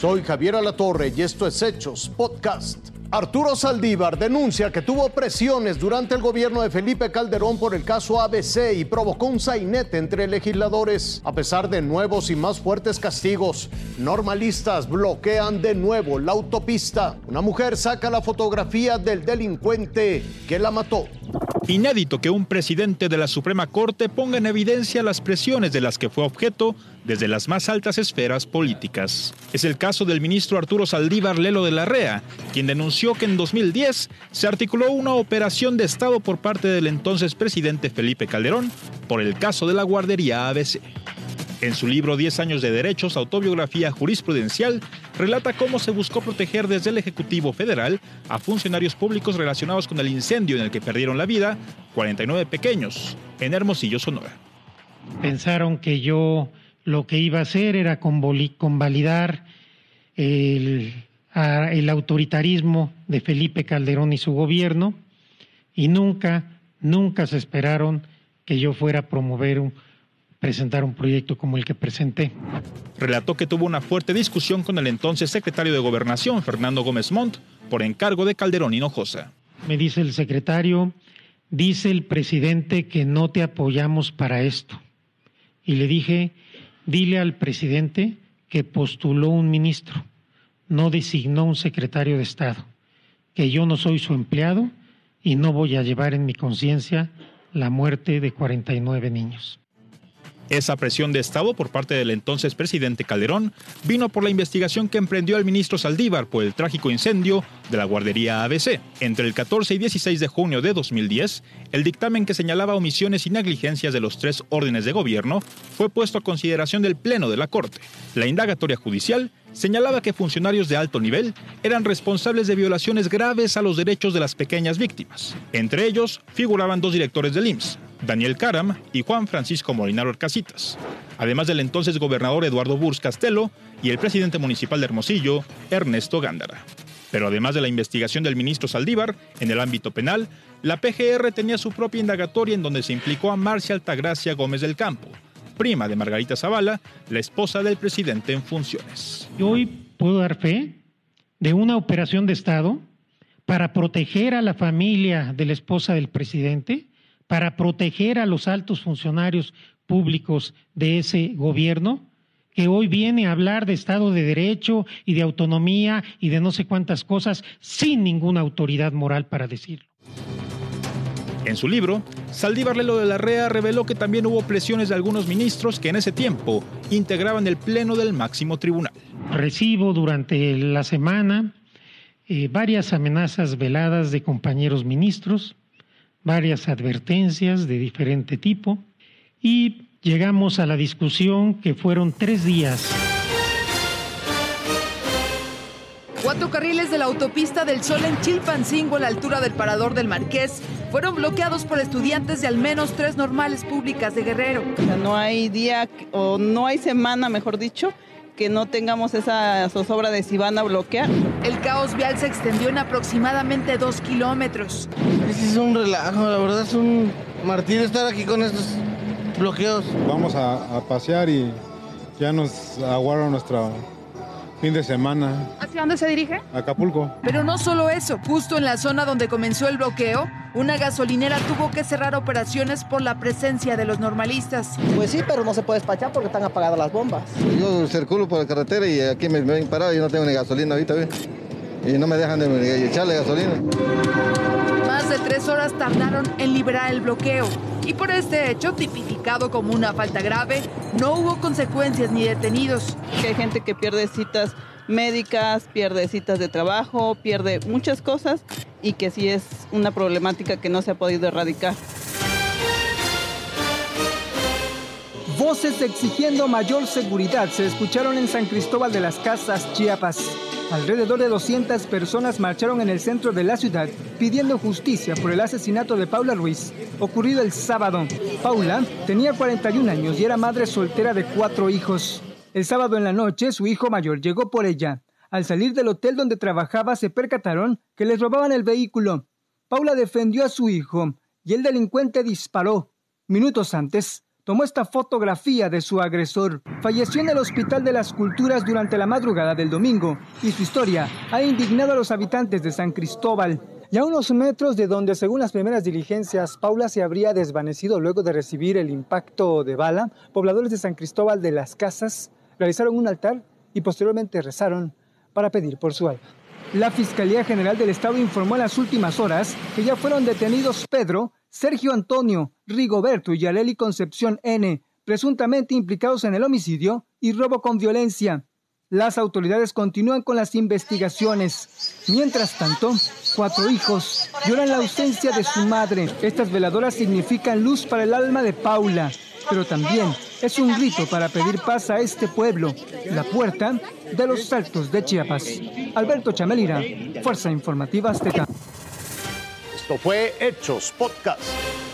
Soy Javier Alatorre y esto es Hechos Podcast. Arturo Saldívar denuncia que tuvo presiones durante el gobierno de Felipe Calderón por el caso ABC y provocó un sainete entre legisladores. A pesar de nuevos y más fuertes castigos, normalistas bloquean de nuevo la autopista. Una mujer saca la fotografía del delincuente que la mató. Inédito que un presidente de la Suprema Corte ponga en evidencia las presiones de las que fue objeto desde las más altas esferas políticas. Es el caso del ministro Arturo Saldívar Lelo de la REA, quien denunció que en 2010 se articuló una operación de Estado por parte del entonces presidente Felipe Calderón por el caso de la guardería ABC. En su libro 10 años de derechos, autobiografía jurisprudencial, relata cómo se buscó proteger desde el Ejecutivo Federal a funcionarios públicos relacionados con el incendio en el que perdieron la vida 49 pequeños en Hermosillo, Sonora. Pensaron que yo lo que iba a hacer era convalidar el, autoritarismo de Felipe Calderón y su gobierno y nunca, nunca se esperaron que yo fuera a promover un presentar un proyecto como el que presenté. Relató que tuvo una fuerte discusión con el entonces secretario de Gobernación, Fernando Gómez Montt, por encargo de Calderón Hinojosa. Me dice el secretario, dice el presidente que no te apoyamos para esto. Y le dije, dile al presidente que postuló un ministro, no designó un secretario de Estado, que yo no soy su empleado y no voy a llevar en mi conciencia la muerte de 49 niños. Esa presión de Estado por parte del entonces presidente Calderón vino por la investigación que emprendió el ministro Saldívar por el trágico incendio de la guardería ABC. Entre el 14 y 16 de junio de 2010, el dictamen que señalaba omisiones y negligencias de los tres órdenes de gobierno fue puesto a consideración del Pleno de la Corte. La indagatoria judicial señalaba que funcionarios de alto nivel eran responsables de violaciones graves a los derechos de las pequeñas víctimas. Entre ellos figuraban dos directores del IMSS, Daniel Caram y Juan Francisco Molinaro Casitas, además del entonces gobernador Eduardo Burs Castelo y el presidente municipal de Hermosillo, Ernesto Gándara. Pero además de la investigación del ministro Saldívar, en el ámbito penal, la PGR tenía su propia indagatoria en donde se implicó a Marcia Altagracia Gómez del Campo, prima de Margarita Zavala, la esposa del presidente en funciones. hoy puedo dar fe de una operación de Estado para proteger a la familia de la esposa del presidente, para proteger a los altos funcionarios públicos de ese gobierno, que hoy viene a hablar de Estado de Derecho y de autonomía y de no sé cuántas cosas sin ninguna autoridad moral para decirlo. En su libro, Saldívar Lelo de la Rea reveló que también hubo presiones de algunos ministros que en ese tiempo integraban el Pleno del máximo tribunal. Recibo durante la semana eh, varias amenazas veladas de compañeros ministros, varias advertencias de diferente tipo y llegamos a la discusión que fueron tres días. Cuatro carriles de la autopista del Sol en Chilpancingo, a la altura del Parador del Marqués, fueron bloqueados por estudiantes de al menos tres normales públicas de Guerrero. no hay día o no hay semana, mejor dicho, que no tengamos esa zozobra de si van a bloquear. El caos vial se extendió en aproximadamente dos kilómetros. Es un relajo, la verdad es un martirio estar aquí con estos bloqueos. Vamos a, a pasear y ya nos aguaron nuestra fin de semana. ¿Hacia dónde se dirige? Acapulco. Pero no solo eso, justo en la zona donde comenzó el bloqueo, una gasolinera tuvo que cerrar operaciones por la presencia de los normalistas. Pues sí, pero no se puede despachar porque están apagadas las bombas. Yo circulo por la carretera y aquí me ven parado y no tengo ni gasolina ahorita, ¿ves? Y no me dejan de echarle gasolina. Más de tres horas tardaron en liberar el bloqueo. Y por este hecho, tipificado como una falta grave, no hubo consecuencias ni detenidos. Hay gente que pierde citas médicas, pierde citas de trabajo, pierde muchas cosas y que sí es una problemática que no se ha podido erradicar. Voces exigiendo mayor seguridad se escucharon en San Cristóbal de las Casas, Chiapas. Alrededor de 200 personas marcharon en el centro de la ciudad pidiendo justicia por el asesinato de Paula Ruiz, ocurrido el sábado. Paula tenía 41 años y era madre soltera de cuatro hijos. El sábado en la noche, su hijo mayor llegó por ella. Al salir del hotel donde trabajaba, se percataron que les robaban el vehículo. Paula defendió a su hijo y el delincuente disparó. Minutos antes, tomó esta fotografía de su agresor. Falleció en el Hospital de las Culturas durante la madrugada del domingo y su historia ha indignado a los habitantes de San Cristóbal. Y a unos metros de donde, según las primeras diligencias, Paula se habría desvanecido luego de recibir el impacto de bala, pobladores de San Cristóbal de las Casas realizaron un altar y posteriormente rezaron para pedir por su alma. La Fiscalía General del Estado informó en las últimas horas que ya fueron detenidos Pedro, Sergio Antonio, Rigoberto y Aleli Concepción N, presuntamente implicados en el homicidio y robo con violencia. Las autoridades continúan con las investigaciones. Mientras tanto, cuatro hijos lloran la ausencia de su madre. Estas veladoras significan luz para el alma de Paula, pero también es un grito para pedir paz a este pueblo, la puerta de los saltos de Chiapas. Alberto Chamelira, Fuerza Informativa Azteca. Fue Hechos Podcast.